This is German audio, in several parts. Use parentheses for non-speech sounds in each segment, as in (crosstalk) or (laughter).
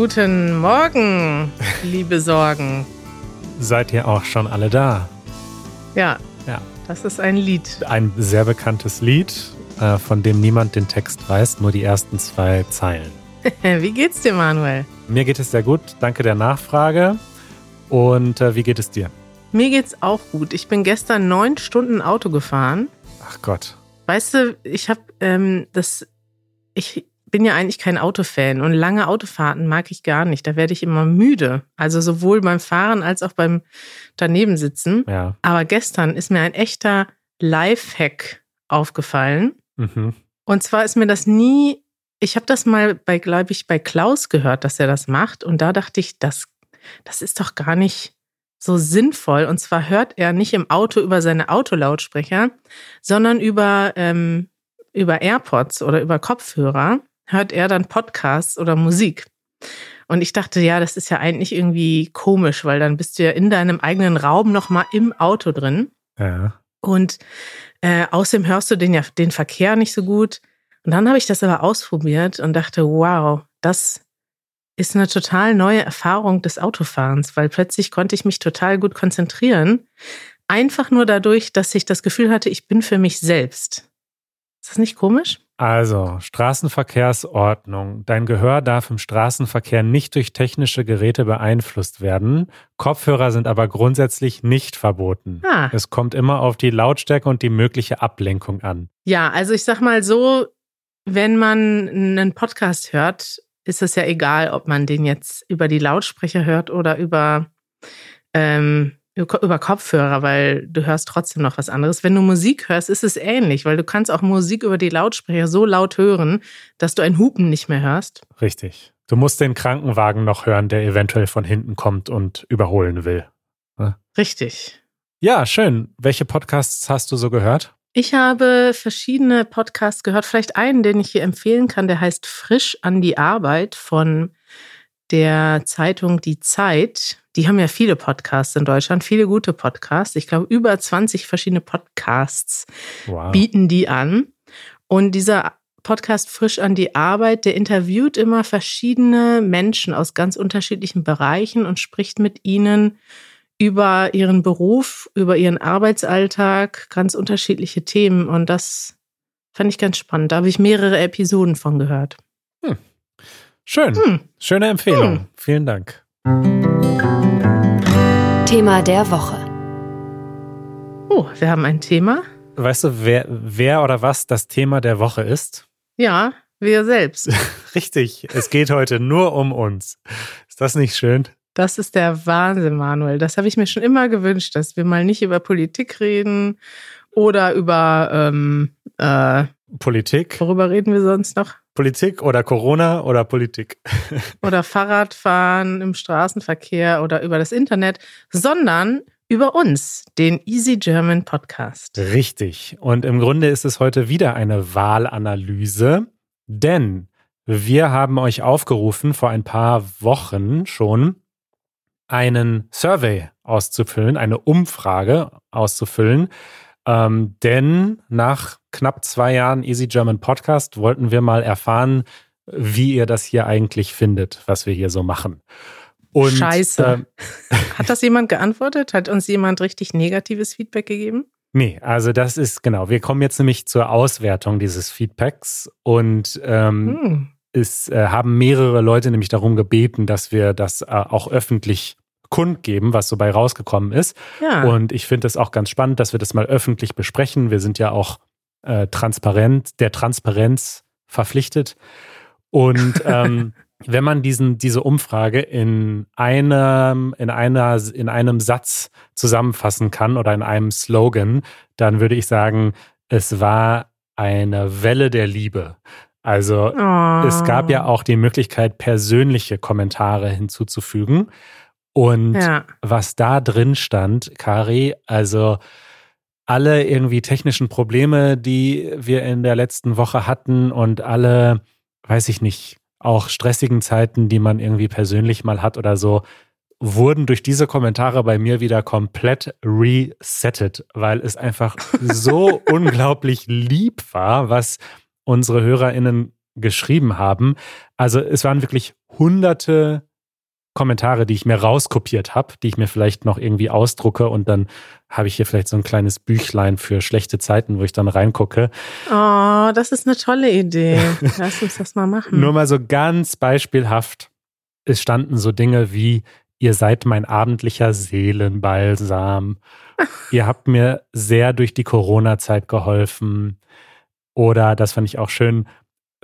Guten Morgen, liebe Sorgen. Seid ihr auch schon alle da? Ja, Ja. das ist ein Lied. Ein sehr bekanntes Lied, äh, von dem niemand den Text weiß, nur die ersten zwei Zeilen. (laughs) Wie geht's dir, Manuel? Mir geht es sehr gut, danke der Nachfrage. Und äh, wie geht es dir? Mir geht's auch gut. Ich bin gestern neun Stunden Auto gefahren. Ach Gott. Weißt du, ich habe ähm, das. Ich bin ja eigentlich kein Autofan und lange Autofahrten mag ich gar nicht. Da werde ich immer müde. Also sowohl beim Fahren als auch beim Danebensitzen. Ja. Aber gestern ist mir ein echter Lifehack aufgefallen. Mhm. Und zwar ist mir das nie, ich habe das mal bei, glaube ich, bei Klaus gehört, dass er das macht. Und da dachte ich, das, das ist doch gar nicht so sinnvoll. Und zwar hört er nicht im Auto über seine Autolautsprecher, sondern über, ähm, über AirPods oder über Kopfhörer hört er dann Podcasts oder Musik. Und ich dachte, ja, das ist ja eigentlich irgendwie komisch, weil dann bist du ja in deinem eigenen Raum nochmal im Auto drin. Ja. Und äh, außerdem hörst du den ja den Verkehr nicht so gut. Und dann habe ich das aber ausprobiert und dachte, wow, das ist eine total neue Erfahrung des Autofahrens, weil plötzlich konnte ich mich total gut konzentrieren. Einfach nur dadurch, dass ich das Gefühl hatte, ich bin für mich selbst. Ist das nicht komisch? Also, Straßenverkehrsordnung. Dein Gehör darf im Straßenverkehr nicht durch technische Geräte beeinflusst werden. Kopfhörer sind aber grundsätzlich nicht verboten. Ah. Es kommt immer auf die Lautstärke und die mögliche Ablenkung an. Ja, also ich sag mal so, wenn man einen Podcast hört, ist es ja egal, ob man den jetzt über die Lautsprecher hört oder über, ähm, über Kopfhörer, weil du hörst trotzdem noch was anderes. Wenn du Musik hörst, ist es ähnlich, weil du kannst auch Musik über die Lautsprecher so laut hören, dass du ein Hupen nicht mehr hörst. Richtig. Du musst den Krankenwagen noch hören, der eventuell von hinten kommt und überholen will. Richtig. Ja, schön. Welche Podcasts hast du so gehört? Ich habe verschiedene Podcasts gehört, vielleicht einen, den ich hier empfehlen kann, der heißt Frisch an die Arbeit von der Zeitung Die Zeit. Die haben ja viele Podcasts in Deutschland, viele gute Podcasts. Ich glaube, über 20 verschiedene Podcasts Wow. bieten die an. Und dieser Podcast Frisch an die Arbeit, der interviewt immer verschiedene Menschen aus ganz unterschiedlichen Bereichen und spricht mit ihnen über ihren Beruf, über ihren Arbeitsalltag, ganz unterschiedliche Themen. Und das fand ich ganz spannend. Da habe ich mehrere Episoden von gehört. Schön. Hm. Schöne Empfehlung. Hm. Vielen Dank. Thema der Woche. Oh, wir haben ein Thema. Weißt du, wer, wer oder was das Thema der Woche ist? Ja, wir selbst. (laughs) Richtig. Es geht heute nur um uns. Ist das nicht schön? Das ist der Wahnsinn, Manuel. Das habe ich mir schon immer gewünscht, dass wir mal nicht über Politik reden oder über, ähm, äh, Politik? worüber reden wir sonst noch? Politik oder Corona oder Politik? (laughs) Oder Fahrradfahren im Straßenverkehr oder über das Internet, sondern über uns, den Easy German Podcast. Richtig. Und im Grunde ist es heute wieder eine Wahlanalyse, denn wir haben euch aufgerufen, vor ein paar Wochen schon einen Survey auszufüllen, eine Umfrage auszufüllen. Ähm, denn nach knapp zwei Jahren Easy German Podcast wollten wir mal erfahren, wie ihr das hier eigentlich findet, was wir hier so machen. Und, Scheiße. ähm, (laughs) Hat das jemand geantwortet? Hat uns jemand richtig negatives Feedback gegeben? Nee, also das ist genau. Wir kommen jetzt nämlich zur Auswertung dieses Feedbacks und ähm, Hm. es äh, haben mehrere Leute nämlich darum gebeten, dass wir das äh, auch öffentlich kundgeben, was so bei rausgekommen ist. Ja. Und ich finde es auch ganz spannend, dass wir das mal öffentlich besprechen. Wir sind ja auch äh, transparent, der Transparenz verpflichtet. Und (laughs) ähm, wenn man diesen, diese Umfrage in einem, in einer, in einem Satz zusammenfassen kann oder in einem Slogan, dann würde ich sagen, es war eine Welle der Liebe. Also Oh. es gab ja auch die Möglichkeit, persönliche Kommentare hinzuzufügen. Und Ja. was da drin stand, Kari, also alle irgendwie technischen Probleme, die wir in der letzten Woche hatten und alle, weiß ich nicht, auch stressigen Zeiten, die man irgendwie persönlich mal hat oder so, wurden durch diese Kommentare bei mir wieder komplett resettet, weil es einfach (laughs) so unglaublich lieb war, was unsere HörerInnen geschrieben haben. Also es waren wirklich hunderte Kommentare, die ich mir rauskopiert habe, die ich mir vielleicht noch irgendwie ausdrucke und dann habe ich hier vielleicht so ein kleines Büchlein für schlechte Zeiten, wo ich dann reingucke. Oh, das ist eine tolle Idee. (laughs) Lass uns das mal machen. Nur mal so ganz beispielhaft. Es standen so Dinge wie, ihr seid mein abendlicher Seelenbalsam. (laughs) ihr habt mir sehr durch die Corona-Zeit geholfen. Oder, das fand ich auch schön,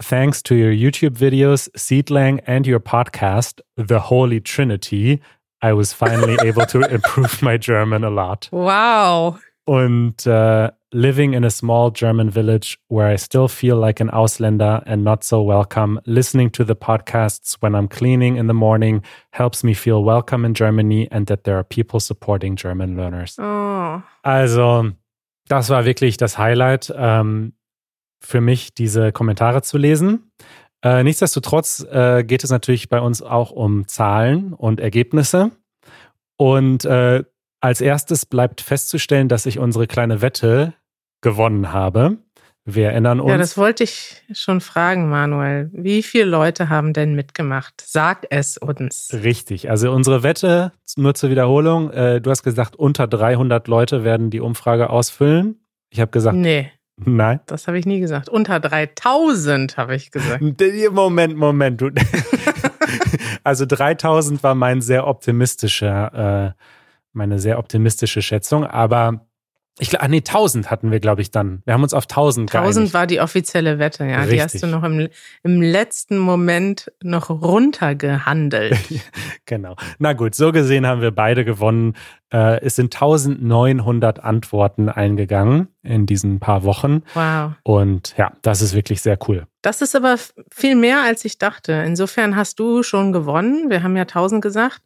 thanks to your YouTube videos, Seedlang, and your podcast, The Holy Trinity, I was finally (laughs) able to improve my German a lot. Wow. And uh, living in a small German village where I still feel like an Ausländer and not so welcome, listening to the podcasts when I'm cleaning in the morning helps me feel welcome in Germany and that there are people supporting German learners. Oh. Also, das war wirklich das Highlight. Ähm, für mich, diese Kommentare zu lesen. Äh, nichtsdestotrotz äh, geht es natürlich bei uns auch um Zahlen und Ergebnisse. Und äh, als erstes bleibt festzustellen, dass ich unsere kleine Wette gewonnen habe. Wir erinnern uns. Ja, das wollte ich schon fragen, Manuel. Wie viele Leute haben denn mitgemacht? Sag es uns. Richtig. Also unsere Wette, nur zur Wiederholung, äh, du hast gesagt, unter 300 Leute werden die Umfrage ausfüllen. Ich habe gesagt, nee. Nein. Das habe ich nie gesagt. Unter 3000 habe ich gesagt. (laughs) Moment, Moment. Du, (laughs) also 3000 war mein sehr optimistischer, äh, meine sehr optimistische Schätzung. Aber ich glaube, ah, nee, 1000 hatten wir, glaube ich, dann. Wir haben uns auf 1000 geeinigt. 1000 war die offizielle Wette, ja. Richtig. Die hast du noch im, im letzten Moment noch runtergehandelt. (laughs) genau. Na gut, so gesehen haben wir beide gewonnen. Äh, es sind 1900 Antworten eingegangen in diesen paar Wochen. Wow. Und ja, das ist wirklich sehr cool. Das ist aber viel mehr, als ich dachte. Insofern hast du schon gewonnen. Wir haben ja 1000 gesagt.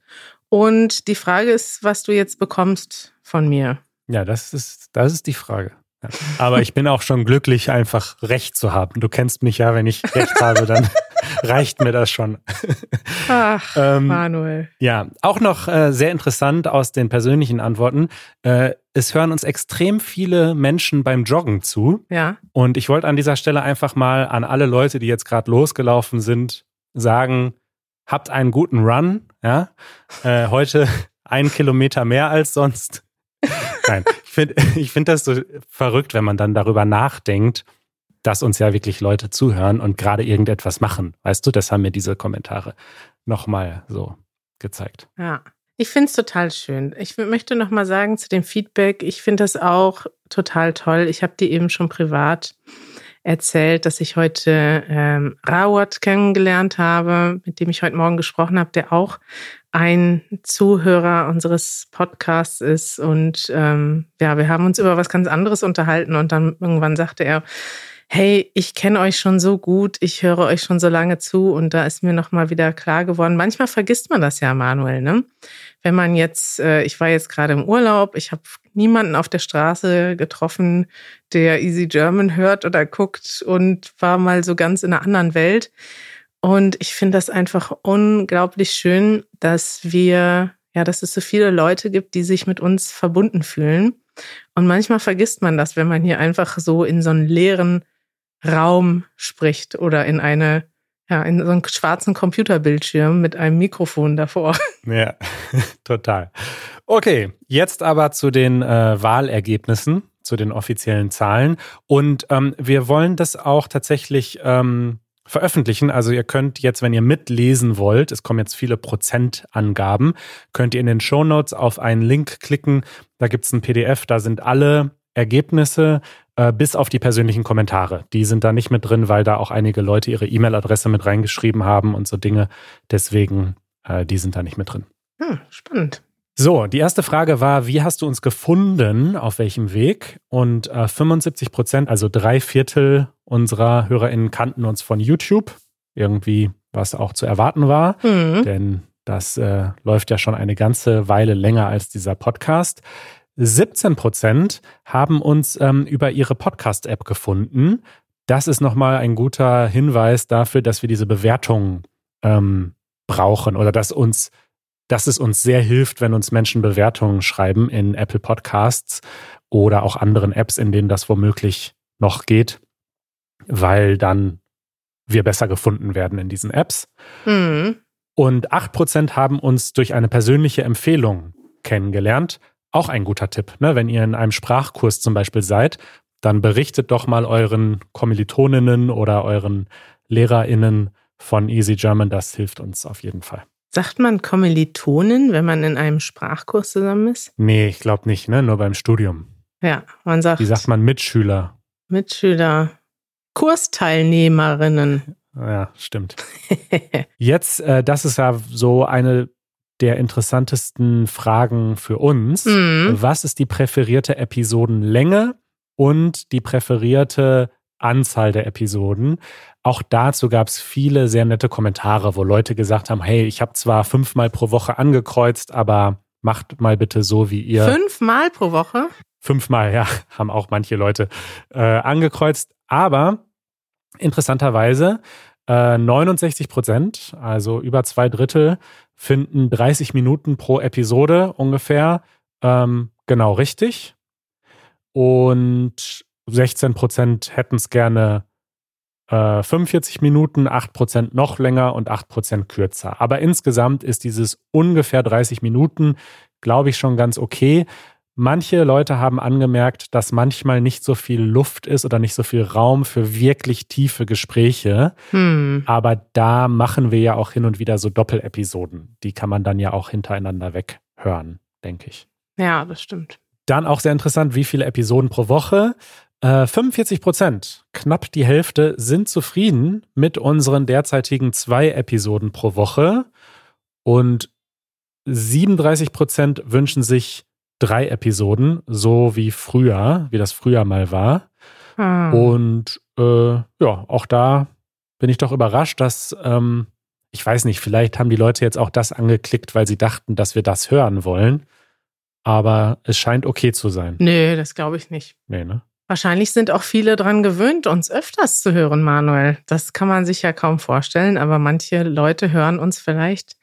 Und die Frage ist, was du jetzt bekommst von mir. Ja, das ist, das ist die Frage. Ja. Aber ich bin auch schon glücklich, einfach Recht zu haben. Du kennst mich ja, wenn ich Recht habe, dann (laughs) reicht mir das schon. Ach, ähm, Manuel. Ja, auch noch äh, sehr interessant aus den persönlichen Antworten. Äh, es hören uns extrem viele Menschen beim Joggen zu. Ja. Und ich wollte an dieser Stelle einfach mal an alle Leute, die jetzt gerade losgelaufen sind, sagen, habt einen guten Run. Ja, äh, heute ein Kilometer mehr als sonst. Nein, ich finde (laughs) ich find das so verrückt, wenn man dann darüber nachdenkt, dass uns ja wirklich Leute zuhören und gerade irgendetwas machen. Weißt du, das haben mir diese Kommentare nochmal so gezeigt. Ja. Ich finde es total schön. Ich möchte nochmal sagen zu dem Feedback, ich finde das auch total toll. Ich habe dir eben schon privat erzählt, dass ich heute ähm, Rawat kennengelernt habe, mit dem ich heute Morgen gesprochen habe, der auch ein Zuhörer unseres Podcasts ist. Und ähm, ja, wir haben uns über was ganz anderes unterhalten und dann irgendwann sagte er, hey, ich kenne euch schon so gut, ich höre euch schon so lange zu und da ist mir nochmal wieder klar geworden, manchmal vergisst man das ja, Manuel, ne? Wenn man jetzt, äh, ich war jetzt gerade im Urlaub, ich habe niemanden auf der Straße getroffen, der Easy German hört oder guckt und war mal so ganz in einer anderen Welt. Und ich finde das einfach unglaublich schön, dass wir, ja, dass es so viele Leute gibt, die sich mit uns verbunden fühlen. Und manchmal vergisst man das, wenn man hier einfach so in so einen leeren Raum spricht oder in eine, ja, in so einen schwarzen Computerbildschirm mit einem Mikrofon davor. (laughs) Ja, (laughs) total. Okay, jetzt aber zu den äh, Wahlergebnissen, zu den offiziellen Zahlen. Und ähm, wir wollen das auch tatsächlich ähm, veröffentlichen. Also ihr könnt jetzt, wenn ihr mitlesen wollt, es kommen jetzt viele Prozentangaben, könnt ihr in den Show Notes auf einen Link klicken. Da gibt es ein PDF, da sind alle Ergebnisse äh, bis auf die persönlichen Kommentare. Die sind da nicht mit drin, weil da auch einige Leute ihre E-Mail-Adresse mit reingeschrieben haben und so Dinge. Deswegen, äh, die sind da nicht mit drin. Hm, spannend. So, die erste Frage war, wie hast du uns gefunden, auf welchem Weg? Und äh, 75 Prozent, also drei Viertel unserer HörerInnen kannten uns von YouTube. Irgendwie, was auch zu erwarten war, mhm. denn das äh, läuft ja schon eine ganze Weile länger als dieser Podcast. 17 Prozent haben uns ähm, über ihre Podcast-App gefunden. Das ist nochmal ein guter Hinweis dafür, dass wir diese Bewertung ähm, brauchen oder dass uns dass es uns sehr hilft, wenn uns Menschen Bewertungen schreiben in Apple Podcasts oder auch anderen Apps, in denen das womöglich noch geht, weil dann wir besser gefunden werden in diesen Apps. Mhm. Und 8% haben uns durch eine persönliche Empfehlung kennengelernt. Auch ein guter Tipp. Ne? Wenn ihr in einem Sprachkurs zum Beispiel seid, dann berichtet doch mal euren Kommilitoninnen oder euren LehrerInnen von Easy German. Das hilft uns auf jeden Fall. Sagt man Kommilitonen, wenn man in einem Sprachkurs zusammen ist? Nee, ich glaube nicht, ne? Nur beim Studium. Ja, man sagt. Wie sagt man Mitschüler? Mitschüler. Kursteilnehmerinnen. Ja, stimmt. (laughs) Jetzt, äh, das ist ja so eine der interessantesten Fragen für uns. Mhm. Was ist die präferierte Episodenlänge und die präferierte Anzahl der Episoden? Auch dazu gab es viele sehr nette Kommentare, wo Leute gesagt haben, hey, ich habe zwar fünfmal pro Woche angekreuzt, aber macht mal bitte so, wie ihr. Fünfmal pro Woche? Fünfmal, ja, (laughs) haben auch manche Leute äh, angekreuzt. Aber interessanterweise, äh, 69 Prozent, also über zwei Drittel, finden 30 Minuten pro Episode ungefähr ähm, genau richtig. Und 16 Prozent hätten es gerne äh, 45 Minuten, 8 Prozent noch länger und 8 Prozent kürzer. Aber insgesamt ist dieses ungefähr 30 Minuten, glaube ich, schon ganz okay. Manche Leute haben angemerkt, dass manchmal nicht so viel Luft ist oder nicht so viel Raum für wirklich tiefe Gespräche. Hm. Aber da machen wir ja auch hin und wieder so Doppelepisoden. Die kann man dann ja auch hintereinander weghören, denke ich. Ja, das stimmt. Dann auch sehr interessant, wie viele Episoden pro Woche. Äh, 45 Prozent, knapp die Hälfte, sind zufrieden mit unseren derzeitigen zwei Episoden pro Woche. Und 37 Prozent wünschen sich drei Episoden, so wie früher, wie das früher mal war. Ah. Und äh, ja, auch da bin ich doch überrascht, dass, ähm, ich weiß nicht, vielleicht haben die Leute jetzt auch das angeklickt, weil sie dachten, dass wir das hören wollen. Aber es scheint okay zu sein. Nee, das glaube ich nicht. Nee, ne? Wahrscheinlich sind auch viele dran gewöhnt, uns öfters zu hören, Manuel. Das kann man sich ja kaum vorstellen, aber manche Leute hören uns vielleicht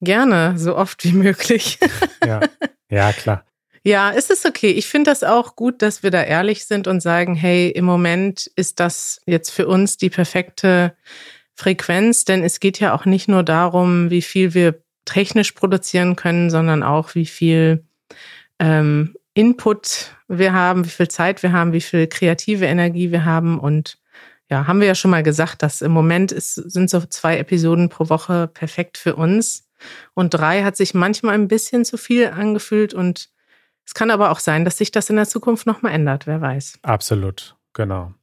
gerne, so oft wie möglich. (laughs) Ja, ja klar. Ja, es ist okay. Ich finde das auch gut, dass wir da ehrlich sind und sagen, hey, im Moment ist das jetzt für uns die perfekte Frequenz, denn es geht ja auch nicht nur darum, wie viel wir technisch produzieren können, sondern auch, wie viel ähm, Input wir haben, wie viel Zeit wir haben, wie viel kreative Energie wir haben. Und ja, haben wir ja schon mal gesagt, dass im Moment ist, sind so zwei Episoden pro Woche perfekt für uns. Und drei hat sich manchmal ein bisschen zu viel angefühlt und es kann aber auch sein, dass sich das in der Zukunft nochmal ändert, wer weiß. Absolut, genau.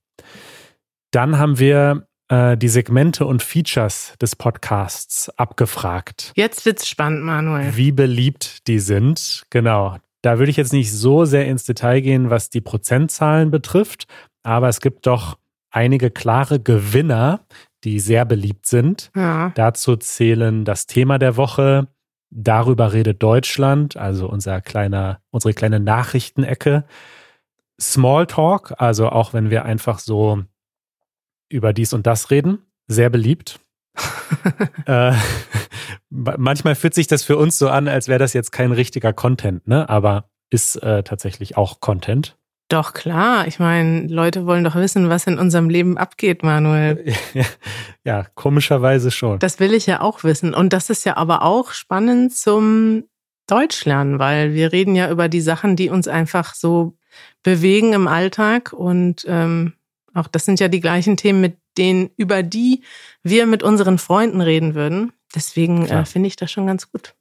Dann haben wir äh, die Segmente und Features des Podcasts abgefragt. Jetzt wird's spannend, Manuel. Wie beliebt die sind. Genau. Da würde ich jetzt nicht so sehr ins Detail gehen, was die Prozentzahlen betrifft, aber es gibt doch einige klare Gewinner, die sehr beliebt sind. Ja. Dazu zählen das Thema der Woche, darüber redet Deutschland, also unser kleiner, unsere kleine Nachrichtenecke. Smalltalk, also auch wenn wir einfach so über dies und das reden, sehr beliebt. (laughs) äh, manchmal fühlt sich das für uns so an, als wäre das jetzt kein richtiger Content, ne? Aber ist äh, tatsächlich auch Content. Doch, klar. Ich meine, Leute wollen doch wissen, was in unserem Leben abgeht, Manuel. (laughs) ja, komischerweise schon. Das will ich ja auch wissen. Und das ist ja aber auch spannend zum Deutschlernen, weil wir reden ja über die Sachen, die uns einfach so bewegen im Alltag. Und ähm, auch das sind ja die gleichen Themen, mit denen, über die wir mit unseren Freunden reden würden. Deswegen äh, finde ich das schon ganz gut.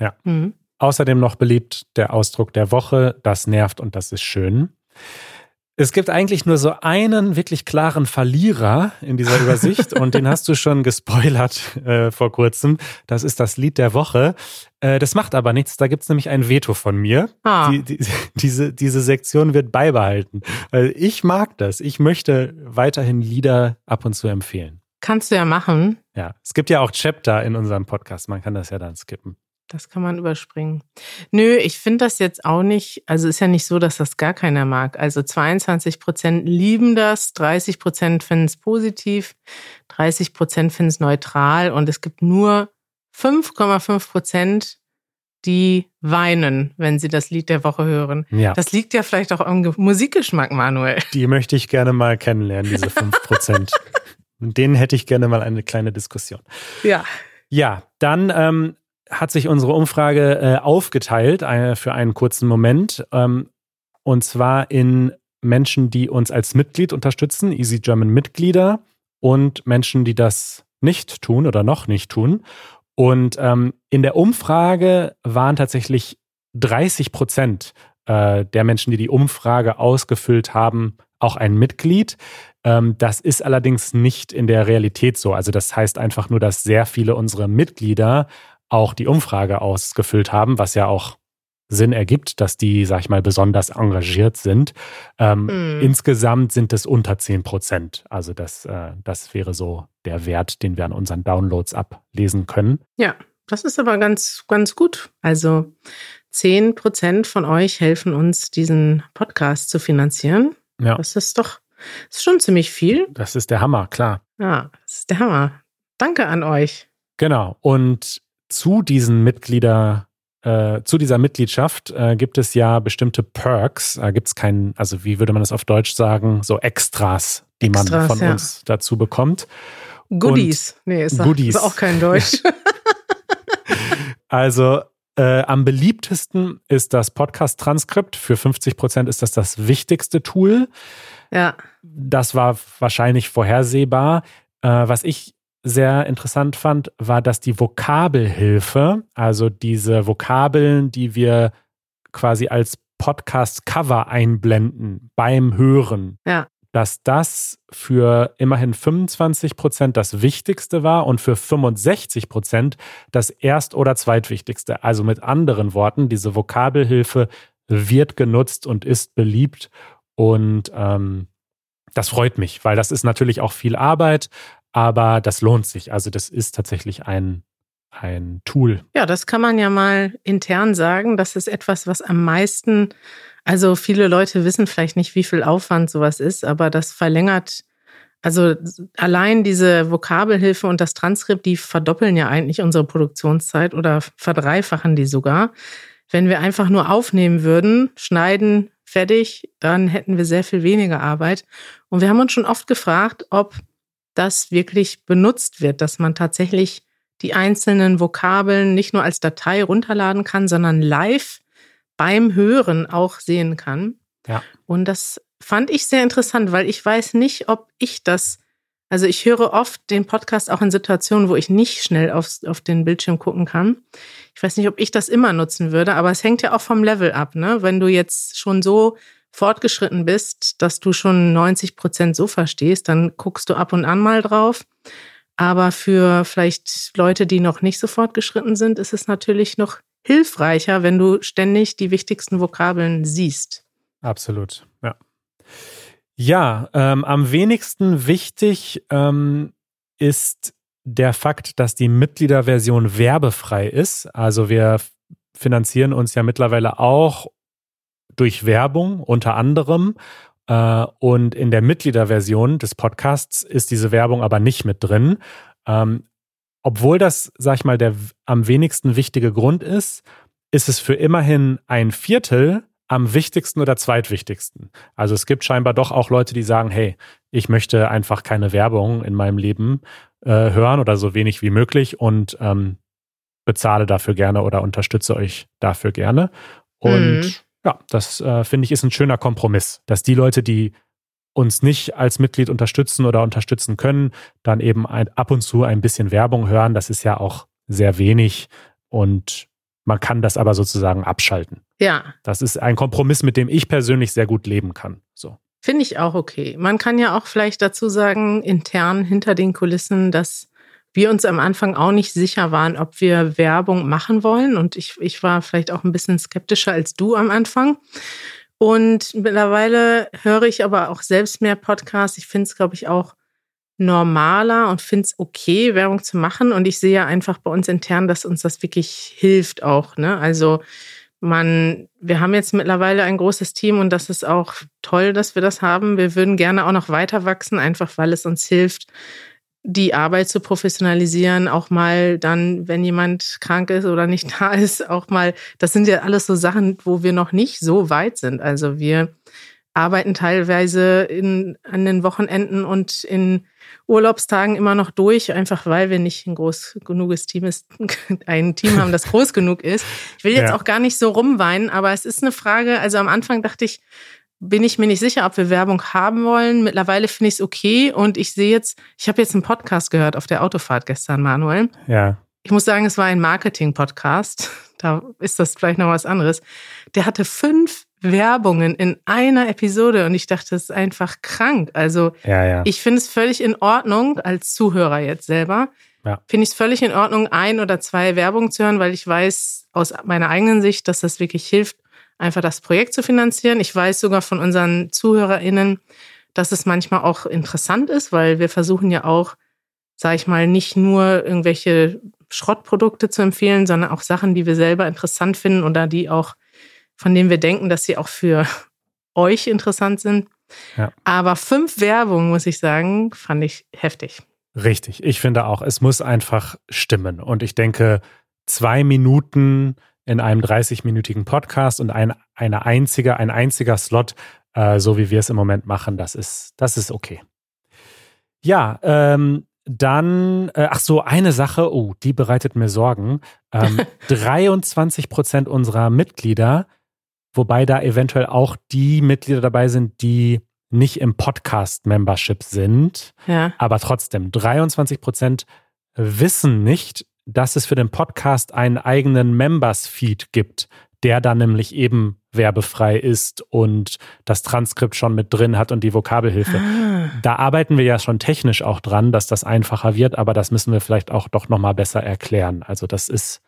Ja. Mhm. Außerdem noch beliebt der Ausdruck der Woche, das nervt und das ist schön. Es gibt eigentlich nur so einen wirklich klaren Verlierer in dieser Übersicht (laughs) und den hast du schon gespoilert äh, vor kurzem. Das ist das Lied der Woche. Äh, das macht aber nichts, da gibt es nämlich ein Veto von mir. Ah. Die, die, (laughs) diese, diese Sektion wird beibehalten. Weil ich mag das. Ich möchte weiterhin Lieder ab und zu empfehlen. Kannst du ja machen. Ja, es gibt ja auch Chapter in unserem Podcast. Man kann das ja dann skippen. Das kann man überspringen. Nö, ich finde das jetzt auch nicht, also ist ja nicht so, dass das gar keiner mag. Also 22 Prozent lieben das, 30 Prozent finden es positiv, 30 Prozent finden es neutral und es gibt nur 5,5 Prozent, die weinen, wenn sie das Lied der Woche hören. Ja. Das liegt ja vielleicht auch am Ge- Musikgeschmack, Manuel. Die möchte ich gerne mal kennenlernen, diese 5%. (laughs) Und denen hätte ich gerne mal eine kleine Diskussion. Ja. Ja, dann ähm, hat sich unsere Umfrage äh, aufgeteilt äh, für einen kurzen Moment. Ähm, und zwar in Menschen, die uns als Mitglied unterstützen, Easy German Mitglieder, und Menschen, die das nicht tun oder noch nicht tun. Und ähm, in der Umfrage waren tatsächlich 30 Prozent äh, der Menschen, die die Umfrage ausgefüllt haben, auch ein Mitglied. Ähm, das ist allerdings nicht in der Realität so. Also das heißt einfach nur, dass sehr viele unserer Mitglieder auch die Umfrage ausgefüllt haben, was ja auch Sinn ergibt, dass die, sag ich mal, besonders engagiert sind. Ähm, mm. Insgesamt sind es unter 10 Prozent. Also das, äh, das wäre so der Wert, den wir an unseren Downloads ablesen können. Ja, das ist aber ganz, ganz gut. Also 10 Prozent von euch helfen uns, diesen Podcast zu finanzieren. Ja. Das ist doch das ist schon ziemlich viel. Das ist der Hammer, klar. Ja, das ist der Hammer. Danke an euch. Genau. Und zu diesen Mitglieder, äh, zu dieser Mitgliedschaft äh, gibt es ja bestimmte Perks. Da gibt es keinen, also wie würde man das auf Deutsch sagen, so Extras, die Extras, man von ja. uns dazu bekommt. Goodies. Und nee, ist, Goodies. ist auch kein Deutsch. (laughs) (laughs) also äh, am beliebtesten ist das Podcast-Transkript. Für 50 Prozent ist das das wichtigste Tool. Ja. Das war wahrscheinlich vorhersehbar. Äh, was ich sehr interessant fand, war, dass die Vokabelhilfe, also diese Vokabeln, die wir quasi als Podcast-Cover einblenden beim Hören, ja. Dass das für immerhin 25 Prozent das Wichtigste war und für 65 Prozent das Erst- oder Zweitwichtigste. Also mit anderen Worten, diese Vokabelhilfe wird genutzt und ist beliebt und ähm, das freut mich, weil das ist natürlich auch viel Arbeit, aber das lohnt sich. Also das ist tatsächlich ein, ein Tool. Ja, das kann man ja mal intern sagen. Das ist etwas, was am meisten, also viele Leute wissen vielleicht nicht, wie viel Aufwand sowas ist, aber das verlängert, also allein diese Vokabelhilfe und das Transkript, die verdoppeln ja eigentlich unsere Produktionszeit oder verdreifachen die sogar. Wenn wir einfach nur aufnehmen würden, schneiden, fertig, dann hätten wir sehr viel weniger Arbeit. Und wir haben uns schon oft gefragt, ob das wirklich benutzt wird, dass man tatsächlich die einzelnen Vokabeln nicht nur als Datei runterladen kann, sondern live beim Hören auch sehen kann. Ja. Und das fand ich sehr interessant, weil ich weiß nicht, ob ich das, also ich höre oft den Podcast auch in Situationen, wo ich nicht schnell aufs, auf den Bildschirm gucken kann. Ich weiß nicht, ob ich das immer nutzen würde, aber es hängt ja auch vom Level ab, ne? Wenn du jetzt schon so fortgeschritten bist, dass du schon 90 Prozent so verstehst, dann guckst du ab und an mal drauf. Aber für vielleicht Leute, die noch nicht so fortgeschritten sind, ist es natürlich noch hilfreicher, wenn du ständig die wichtigsten Vokabeln siehst. Absolut, ja. Ja, ähm, am wenigsten wichtig ähm, ist der Fakt, dass die Mitgliederversion werbefrei ist. Also wir finanzieren uns ja mittlerweile auch durch Werbung unter anderem. Äh, und in der Mitgliederversion des Podcasts ist diese Werbung aber nicht mit drin. Ähm, obwohl das, sag ich mal, der am wenigsten wichtige Grund ist, ist es für immerhin ein Viertel am wichtigsten oder zweitwichtigsten. Also es gibt scheinbar doch auch Leute, die sagen, hey, ich möchte einfach keine Werbung in meinem Leben äh, hören oder so wenig wie möglich und ähm, bezahle dafür gerne oder unterstütze euch dafür gerne. Und mhm. Ja, das äh, finde ich ist ein schöner Kompromiss, dass die Leute, die uns nicht als Mitglied unterstützen oder unterstützen können, dann eben ein, ab und zu ein bisschen Werbung hören. Das ist ja auch sehr wenig und man kann das aber sozusagen abschalten. Ja. Das ist ein Kompromiss, mit dem ich persönlich sehr gut leben kann. So. Finde ich auch okay. Man kann ja auch vielleicht dazu sagen, intern hinter den Kulissen, dass wir uns am Anfang auch nicht sicher waren, ob wir Werbung machen wollen. Und ich, ich war vielleicht auch ein bisschen skeptischer als du am Anfang. Und mittlerweile höre ich aber auch selbst mehr Podcasts. Ich finde es, glaube ich, auch normaler und finde es okay, Werbung zu machen. Und ich sehe einfach bei uns intern, dass uns das wirklich hilft auch. Ne? Also man, wir haben jetzt mittlerweile ein großes Team und das ist auch toll, dass wir das haben. Wir würden gerne auch noch weiter wachsen, einfach weil es uns hilft, die Arbeit zu professionalisieren, auch mal dann, wenn jemand krank ist oder nicht (laughs) da ist, auch mal, das sind ja alles so Sachen, wo wir noch nicht so weit sind. Also wir arbeiten teilweise in, an den Wochenenden und in Urlaubstagen immer noch durch, einfach weil wir nicht ein groß genuges Team ist, (laughs) ein Team haben, das (laughs) groß genug ist. Ich will jetzt ja. auch gar nicht so rumweinen, aber es ist eine Frage. Also am Anfang dachte ich, bin ich mir nicht sicher, ob wir Werbung haben wollen. Mittlerweile finde ich es okay und ich sehe jetzt, ich habe jetzt einen Podcast gehört auf der Autofahrt gestern, Manuel. Ja. Ich muss sagen, es war ein Marketing-Podcast. Da ist das vielleicht noch was anderes. Der hatte fünf Werbungen in einer Episode und ich dachte, das ist einfach krank. Also ja, ja. ich finde es völlig in Ordnung, als Zuhörer jetzt selber, ja. finde ich es völlig in Ordnung, ein oder zwei Werbungen zu hören, weil ich weiß aus meiner eigenen Sicht, dass das wirklich hilft, einfach das Projekt zu finanzieren. Ich weiß sogar von unseren ZuhörerInnen, dass es manchmal auch interessant ist, weil wir versuchen ja auch, sage ich mal, nicht nur irgendwelche Schrottprodukte zu empfehlen, sondern auch Sachen, die wir selber interessant finden oder die auch von denen wir denken, dass sie auch für (laughs) euch interessant sind. Ja. Aber fünf Werbungen, muss ich sagen, fand ich heftig. Richtig. Ich finde auch, es muss einfach stimmen. Und ich denke, zwei Minuten in einem 30-minütigen Podcast und ein, eine einzige, ein einziger Slot, äh, so wie wir es im Moment machen, das ist, das ist okay. Ja, ähm, dann, äh, ach so, eine Sache, oh, die bereitet mir Sorgen. Ähm, (laughs) 23 Prozent unserer Mitglieder wobei da eventuell auch die Mitglieder dabei sind, die nicht im Podcast-Membership sind. Ja. Aber trotzdem, 23 Prozent wissen nicht, dass es für den Podcast einen eigenen Members-Feed gibt, der dann nämlich eben werbefrei ist und das Transkript schon mit drin hat und die Vokabelhilfe. Ah. Da arbeiten wir ja schon technisch auch dran, dass das einfacher wird, aber das müssen wir vielleicht auch doch nochmal besser erklären. Also das ist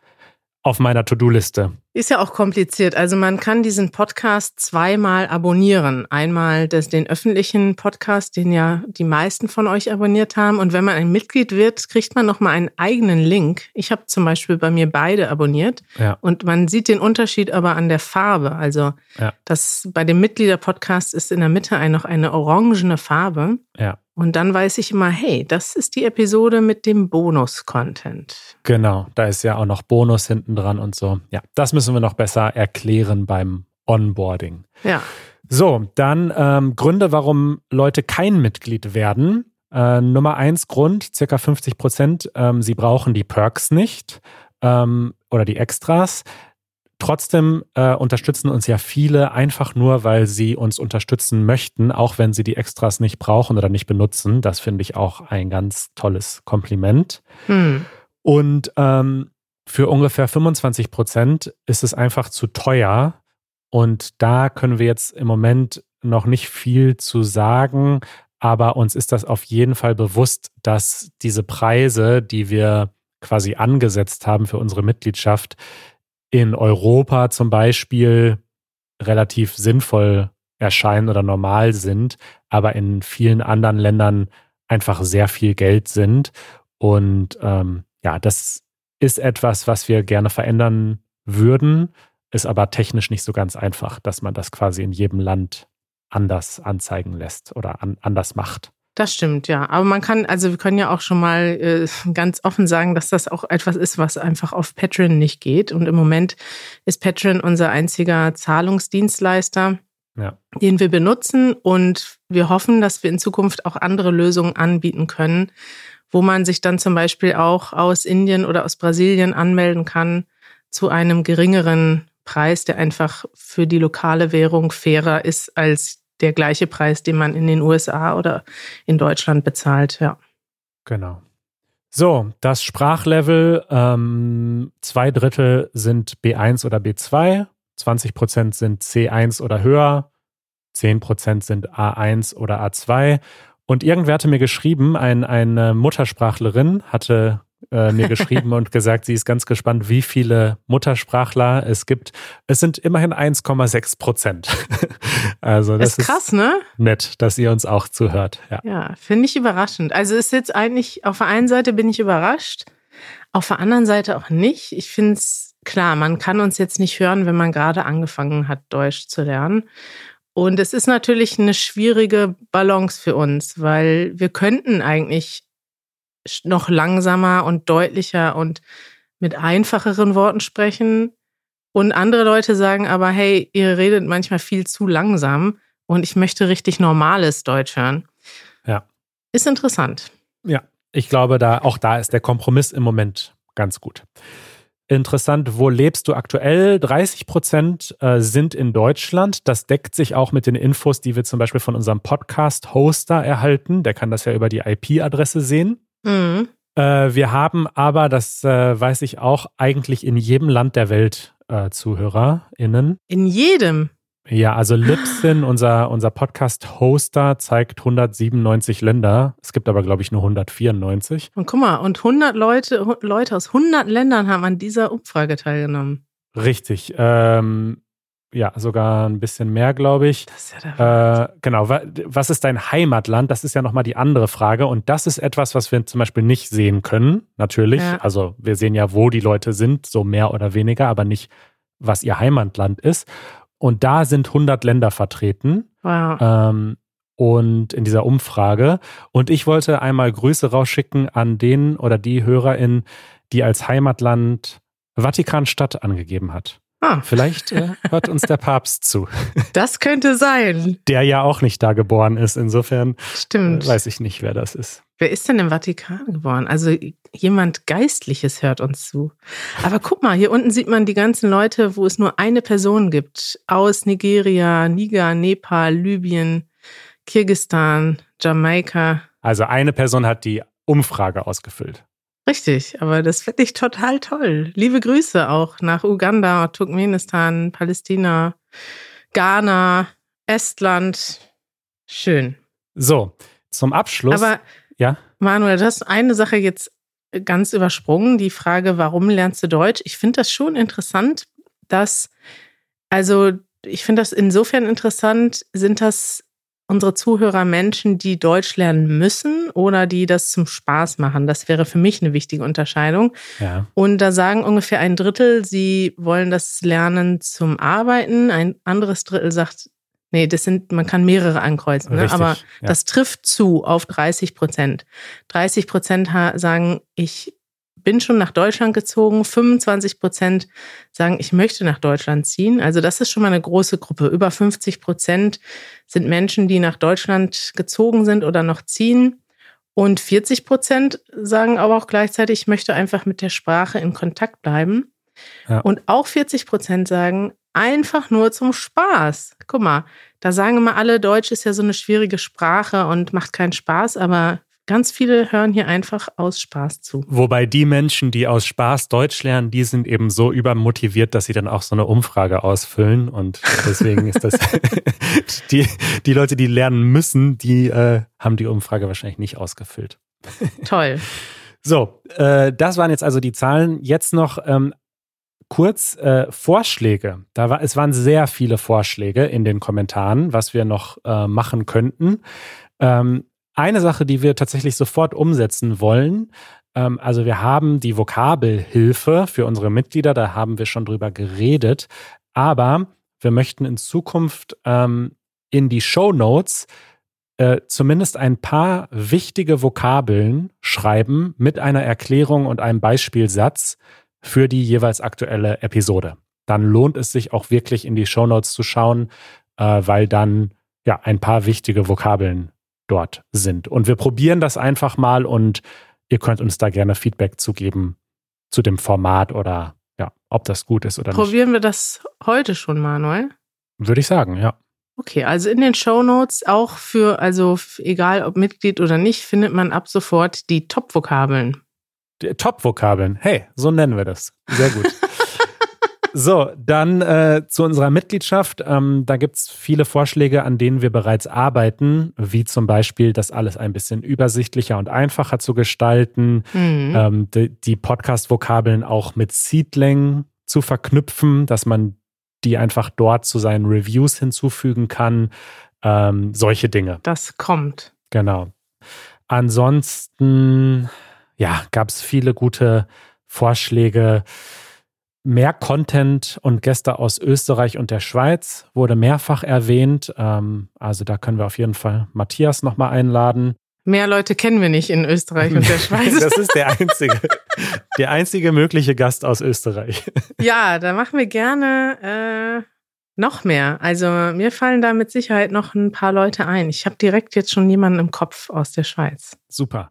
auf meiner To-Do-Liste. Ist ja auch kompliziert. Also man kann diesen Podcast zweimal abonnieren. Einmal das, den öffentlichen Podcast, den ja die meisten von euch abonniert haben. Und wenn man ein Mitglied wird, kriegt man nochmal einen eigenen Link. Ich habe zum Beispiel bei mir beide abonniert. Ja. Und man sieht den Unterschied aber an der Farbe. Also ja. das bei dem Mitglieder-Podcast ist in der Mitte ein, noch eine orangene Farbe. Ja. Und dann weiß ich immer, hey, das ist die Episode mit dem Bonus-Content. Genau, da ist ja auch noch Bonus hinten dran und so. Ja, das müssen wir noch besser erklären beim Onboarding. Ja. So, dann ähm, Gründe, warum Leute kein Mitglied werden. Äh, Nummer eins Grund, circa 50 Prozent, ähm, sie brauchen die Perks nicht ähm, oder die Extras. Trotzdem äh, unterstützen uns ja viele einfach nur, weil sie uns unterstützen möchten, auch wenn sie die Extras nicht brauchen oder nicht benutzen. Das finde ich auch ein ganz tolles Kompliment. Hm. Und ähm, für ungefähr 25 Prozent ist es einfach zu teuer. Und da können wir jetzt im Moment noch nicht viel zu sagen, aber uns ist das auf jeden Fall bewusst, dass diese Preise, die wir quasi angesetzt haben für unsere Mitgliedschaft, in Europa zum Beispiel relativ sinnvoll erscheinen oder normal sind, aber in vielen anderen Ländern einfach sehr viel Geld sind. Und ähm, ja, das ist etwas, was wir gerne verändern würden, ist aber technisch nicht so ganz einfach, dass man das quasi in jedem Land anders anzeigen lässt oder an, anders macht. Das stimmt, ja. Aber man kann, also wir können ja auch schon mal äh, ganz offen sagen, dass das auch etwas ist, was einfach auf Patreon nicht geht. Und im Moment ist Patreon unser einziger Zahlungsdienstleister, ja. den wir benutzen. Und wir hoffen, dass wir in Zukunft auch andere Lösungen anbieten können, wo man sich dann zum Beispiel auch aus Indien oder aus Brasilien anmelden kann zu einem geringeren Preis, der einfach für die lokale Währung fairer ist als der gleiche Preis, den man in den USA oder in Deutschland bezahlt, ja. Genau. So, das Sprachlevel, ähm, zwei Drittel sind B1 oder B2, 20 Prozent sind C1 oder höher, 10 Prozent sind A1 oder A2. Und irgendwer hatte mir geschrieben, ein, eine Muttersprachlerin hatte äh, mir geschrieben (laughs) und gesagt, sie ist ganz gespannt, wie viele Muttersprachler es gibt. Es sind immerhin 1,6 Prozent. (laughs) also das ist krass, ne? Nett, dass ihr uns auch zuhört. Ja, ja finde ich überraschend. Also ist jetzt eigentlich, auf der einen Seite bin ich überrascht, auf der anderen Seite auch nicht. Ich finde es klar, man kann uns jetzt nicht hören, wenn man gerade angefangen hat, Deutsch zu lernen. Und es ist natürlich eine schwierige Balance für uns, weil wir könnten eigentlich noch langsamer und deutlicher und mit einfacheren Worten sprechen. Und andere Leute sagen aber, hey, ihr redet manchmal viel zu langsam. und ich möchte richtig normales Deutsch hören. Ja. Ist interessant. Ja, ich glaube, da auch da ist der Kompromiss im Moment ganz gut. Interessant, wo lebst du aktuell? 30 Prozent äh, sind in Deutschland. Das deckt sich auch mit den Infos, die wir zum Beispiel von unserem Podcast-Hoster erhalten. Der kann das ja über die IP-Adresse sehen. Mhm. Äh, wir haben aber, das äh, weiß ich auch, eigentlich in jedem Land der Welt ZuhörerInnen. In jedem. Ja, also Libsyn, unser, unser Podcast-Hoster, zeigt 197 Länder. Es gibt aber, glaube ich, nur 194. Und guck mal, und 100 Leute, Leute aus 100 Ländern haben an dieser Umfrage teilgenommen. Richtig. Ähm, ja, sogar ein bisschen mehr, glaube ich. Das ist ja der Äh, genau. Wa- Was ist dein Heimatland? Das ist ja nochmal die andere Frage. Und das ist etwas, was wir zum Beispiel nicht sehen können, natürlich. Ja. Also wir sehen ja, wo die Leute sind, so mehr oder weniger, aber nicht, was ihr Heimatland ist. Und da sind 100 Länder vertreten. Wow. Ähm, und in dieser Umfrage. Und ich wollte einmal Grüße rausschicken an den oder die HörerInnen, die als Heimatland Vatikanstadt angegeben hat. Ah, Vielleicht äh, hört uns der Papst zu, (laughs) das könnte sein. der ja auch nicht da geboren ist. Insofern äh, Stimmt. weiß ich nicht, wer das ist. Wer ist denn im Vatikan geboren? Also jemand Geistliches hört uns zu. Aber guck mal, hier unten sieht man die ganzen Leute, wo es nur eine Person gibt. Aus Nigeria, Niger, Nepal, Libyen, Kirgistan, Jamaika. Also eine Person hat die Umfrage ausgefüllt. Richtig, aber das finde ich total toll. Liebe Grüße auch nach Uganda, Turkmenistan, Palästina, Ghana, Estland. Schön. So, zum Abschluss. Aber ja, Manuel, du hast eine Sache jetzt ganz übersprungen, die Frage, warum lernst du Deutsch? Ich finde das schon interessant, dass, also ich finde das insofern interessant, sind das unsere Zuhörer Menschen, die Deutsch lernen müssen oder die das zum Spaß machen? Das wäre für mich eine wichtige Unterscheidung. ja, Und da sagen ungefähr ein Drittel, sie wollen das lernen zum Arbeiten. Ein anderes Drittel sagt, nee, das sind, man kann mehrere ankreuzen, ne? Richtig, aber ja. das trifft zu auf 30 Prozent. 30 Prozent sagen, ich bin schon nach Deutschland gezogen. 25 Prozent sagen, ich möchte nach Deutschland ziehen. Also das ist schon mal eine große Gruppe. Über 50 Prozent sind Menschen, die nach Deutschland gezogen sind oder noch ziehen. Und 40 Prozent sagen aber auch gleichzeitig, ich möchte einfach mit der Sprache in Kontakt bleiben. Ja. Und auch 40 Prozent sagen, einfach nur zum Spaß. Guck mal, da sagen immer alle, Deutsch ist ja so eine schwierige Sprache und macht keinen Spaß, aber ganz viele hören hier einfach aus Spaß zu. Wobei die Menschen, die aus Spaß Deutsch lernen, die sind eben so übermotiviert, dass sie dann auch so eine Umfrage ausfüllen. Und deswegen ist das (laughs) (laughs) die, die Leute, die lernen müssen, die äh, haben die Umfrage wahrscheinlich nicht ausgefüllt. Toll. So, äh, das waren jetzt also die Zahlen. Jetzt noch ähm, kurz äh, Vorschläge. Da war, es waren sehr viele Vorschläge in den Kommentaren, was wir noch äh, machen könnten. Ähm, eine Sache, die wir tatsächlich sofort umsetzen wollen, ähm, also wir haben die Vokabelhilfe für unsere Mitglieder, da haben wir schon drüber geredet, aber wir möchten in Zukunft ähm, in die Show Notes äh, zumindest ein paar wichtige Vokabeln schreiben mit einer Erklärung und einem Beispielsatz für die jeweils aktuelle Episode. Dann lohnt es sich auch wirklich in die Show Notes zu schauen, äh, weil dann ja ein paar wichtige Vokabeln dort sind. Und wir probieren das einfach mal und ihr könnt uns da gerne Feedback zugeben zu dem Format oder ja, ob das gut ist oder nicht. Probieren wir das heute schon, Manuel? Würde ich sagen, ja. Okay, also in den Show Notes auch für, also egal ob Mitglied oder nicht, findet man ab sofort die Top-Vokabeln. Top-Vokabeln. Hey, so nennen wir das. Sehr gut. (laughs) so, dann äh, zu unserer Mitgliedschaft. Ähm, da gibt's viele Vorschläge, an denen wir bereits arbeiten, wie zum Beispiel, das alles ein bisschen übersichtlicher und einfacher zu gestalten, Mhm. ähm, die, die Podcast-Vokabeln auch mit Seedling zu verknüpfen, dass man die einfach dort zu seinen Reviews hinzufügen kann. Ähm, solche Dinge. Das kommt. Genau. Ansonsten, ja, gab es viele gute Vorschläge. Mehr Content und Gäste aus Österreich und der Schweiz wurde mehrfach erwähnt. Ähm, also da können wir auf jeden Fall Matthias nochmal einladen. Mehr Leute kennen wir nicht in Österreich und der (laughs) Schweiz. Das ist der einzige, der einzige mögliche Gast aus Österreich. (laughs) ja, da machen wir gerne. Äh, Noch mehr. Also mir fallen da mit Sicherheit noch ein paar Leute ein. Ich habe direkt jetzt schon jemanden im Kopf aus der Schweiz. Super.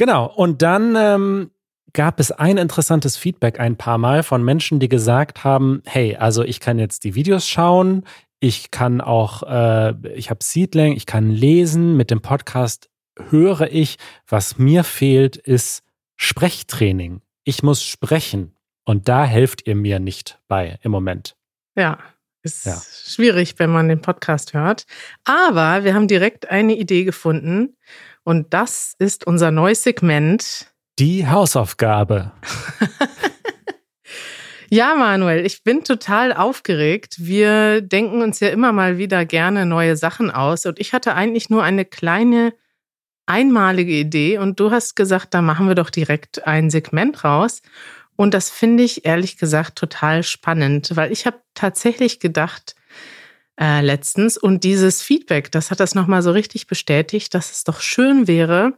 Genau. Und dann ähm, gab es ein interessantes Feedback ein paar Mal von Menschen, die gesagt haben, hey, also ich kann jetzt die Videos schauen, ich kann auch, äh, ich habe Seedling, ich kann lesen. Mit dem Podcast höre ich, was mir fehlt, ist Sprechtraining. Ich muss sprechen. Und da helft ihr mir nicht bei im Moment. Ja, ist ja. schwierig, wenn man den Podcast hört. Aber wir haben direkt eine Idee gefunden. Und das ist unser neues Segment. Die Hausaufgabe. (laughs) ja, Manuel, ich bin total aufgeregt. Wir denken uns ja immer mal wieder gerne neue Sachen aus. Und ich hatte eigentlich nur eine kleine, einmalige Idee. Und du hast gesagt, da machen wir doch direkt ein Segment raus. Und das finde ich ehrlich gesagt total spannend, weil ich habe tatsächlich gedacht äh, letztens und dieses Feedback, das hat das nochmal so richtig bestätigt, dass es doch schön wäre,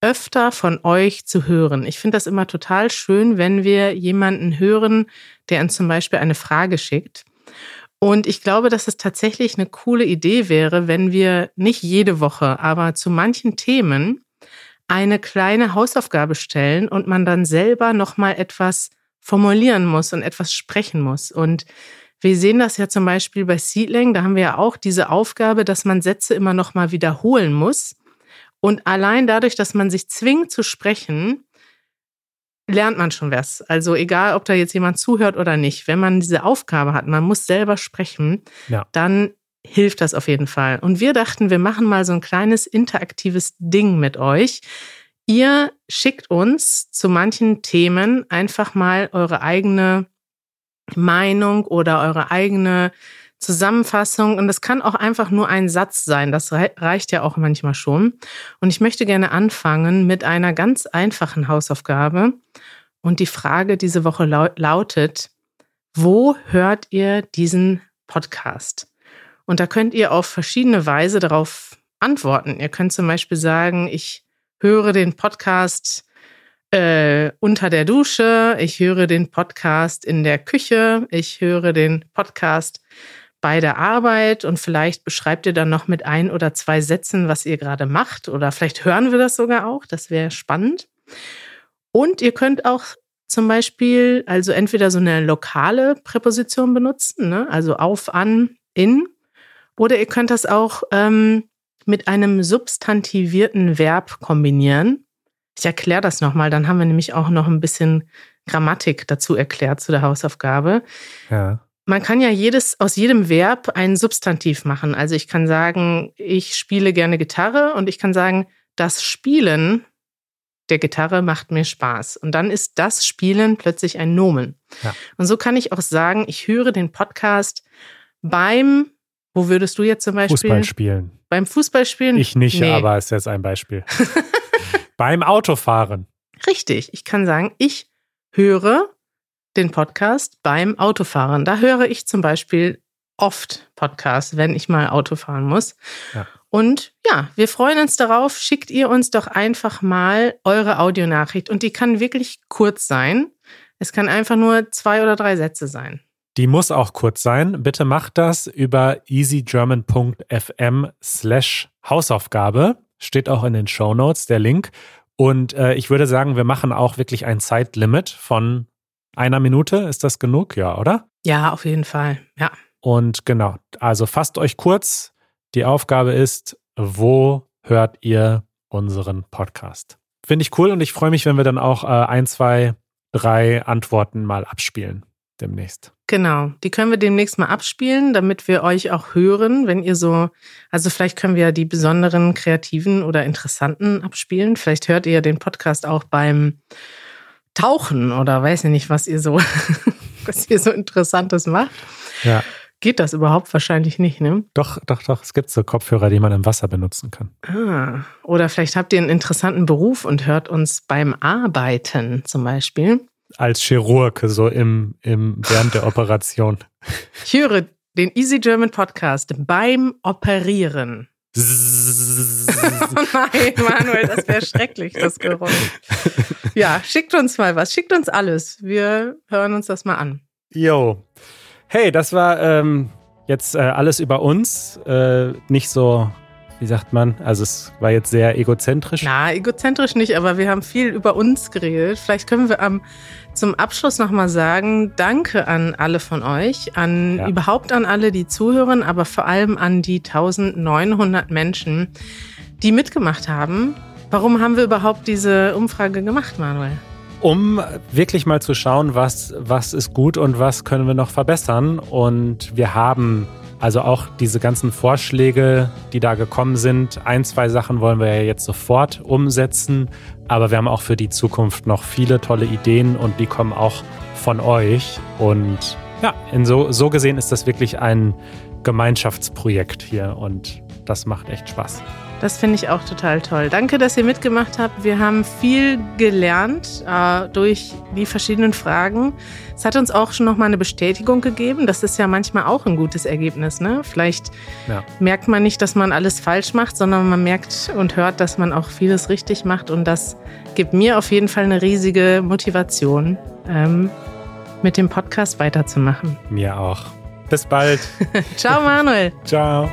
öfter von euch zu hören. Ich finde das immer total schön, wenn wir jemanden hören, der uns zum Beispiel eine Frage schickt. Und ich glaube, dass es tatsächlich eine coole Idee wäre, wenn wir nicht jede Woche, aber zu manchen Themen eine kleine Hausaufgabe stellen und man dann selber noch mal etwas formulieren muss und etwas sprechen muss. Und wir sehen das ja zum Beispiel bei Seedling, da haben wir ja auch diese Aufgabe, dass man Sätze immer noch mal wiederholen muss. Und allein dadurch, dass man sich zwingt zu sprechen, lernt man schon was. Also egal, ob da jetzt jemand zuhört oder nicht, wenn man diese Aufgabe hat, man muss selber sprechen, ja. dann hilft das auf jeden Fall. Und wir dachten, wir machen mal so ein kleines interaktives Ding mit euch. Ihr schickt uns zu manchen Themen einfach mal eure eigene Meinung oder eure eigene Zusammenfassung. Und es kann auch einfach nur ein Satz sein. Das reicht ja auch manchmal schon. Und ich möchte gerne anfangen mit einer ganz einfachen Hausaufgabe. Und die Frage diese Woche lautet, wo hört ihr diesen Podcast? Und da könnt ihr auf verschiedene Weise darauf antworten. Ihr könnt zum Beispiel sagen, ich höre den Podcast äh, unter der Dusche, ich höre den Podcast in der Küche, ich höre den Podcast bei der Arbeit und vielleicht beschreibt ihr dann noch mit ein oder zwei Sätzen, was ihr gerade macht oder vielleicht hören wir das sogar auch, das wäre spannend. Und ihr könnt auch zum Beispiel also entweder so eine lokale Präposition benutzen, ne? also auf, an, in oder ihr könnt das auch ähm, mit einem substantivierten Verb kombinieren. Ich erkläre das nochmal, dann haben wir nämlich auch noch ein bisschen Grammatik dazu erklärt zu der Hausaufgabe. Ja. Man kann ja jedes, aus jedem Verb ein Substantiv machen. Also ich kann sagen, ich spiele gerne Gitarre und ich kann sagen, das Spielen der Gitarre macht mir Spaß. Und dann ist das Spielen plötzlich ein Nomen. Ja. Und so kann ich auch sagen, ich höre den Podcast beim wo würdest du jetzt zum Beispiel? Fußball spielen. Beim Fußballspielen? Ich nicht, nee. aber ist jetzt ein Beispiel. (laughs) Beim Autofahren. Richtig. Ich kann sagen, ich höre den Podcast beim Autofahren. Da höre ich zum Beispiel oft Podcasts, wenn ich mal Auto fahren muss. Ja. Und ja, wir freuen uns darauf. Schickt ihr uns doch einfach mal eure Audionachricht. Und die kann wirklich kurz sein. Es kann einfach nur zwei oder drei Sätze sein. Die muss auch kurz sein. Bitte macht das über easygerman.fm slash Hausaufgabe. Steht auch in den Show Notes der Link. Und äh, ich würde sagen, wir machen auch wirklich ein Zeitlimit von einer Minute. Ist das genug? Ja, oder? Ja, auf jeden Fall. Ja. Und genau, also fasst euch kurz. Die Aufgabe ist, wo hört ihr unseren Podcast? Finde ich cool und ich freue mich, wenn wir dann auch äh, ein, zwei, drei Antworten mal abspielen demnächst. Genau, die können wir demnächst mal abspielen, damit wir euch auch hören, wenn ihr so, also vielleicht können wir die besonderen, kreativen oder interessanten abspielen. Vielleicht hört ihr den Podcast auch beim Tauchen oder weiß ich nicht, was ihr so, (laughs) was ihr so Interessantes macht. Ja. Geht das überhaupt? Wahrscheinlich nicht, ne? Doch, doch, doch. Es gibt so Kopfhörer, die man im Wasser benutzen kann. Ah, oder vielleicht habt ihr einen interessanten Beruf und hört uns beim Arbeiten zum Beispiel als Chirurg, so im, im, während der Operation. Ich höre den Easy German Podcast beim Operieren. oh (laughs) nein, Manuel, das wäre schrecklich, das Geräusch. Ja, schickt uns mal was, schickt uns alles. Wir hören uns das mal an. Jo. Hey, das war ähm, jetzt äh, alles über uns, äh, nicht so wie sagt man? Also es war jetzt sehr egozentrisch. Na, egozentrisch nicht, aber wir haben viel über uns geredet. Vielleicht können wir am, zum Abschluss nochmal sagen, danke an alle von euch, an ja. überhaupt an alle, die zuhören, aber vor allem an die 1900 Menschen, die mitgemacht haben. Warum haben wir überhaupt diese Umfrage gemacht, Manuel? um wirklich mal zu schauen, was, was ist gut und was können wir noch verbessern. Und wir haben also auch diese ganzen Vorschläge, die da gekommen sind, ein, zwei Sachen wollen wir ja jetzt sofort umsetzen, aber wir haben auch für die Zukunft noch viele tolle Ideen und die kommen auch von euch. Und ja, in so, so gesehen ist das wirklich ein Gemeinschaftsprojekt hier und das macht echt Spaß. Das finde ich auch total toll. Danke, dass ihr mitgemacht habt. Wir haben viel gelernt äh, durch die verschiedenen Fragen. Es hat uns auch schon nochmal eine Bestätigung gegeben. Das ist ja manchmal auch ein gutes Ergebnis. Ne? Vielleicht ja. merkt man nicht, dass man alles falsch macht, sondern man merkt und hört, dass man auch vieles richtig macht. Und das gibt mir auf jeden Fall eine riesige Motivation, ähm, mit dem Podcast weiterzumachen. Mir auch. Bis bald. (laughs) Ciao, Manuel. Ciao.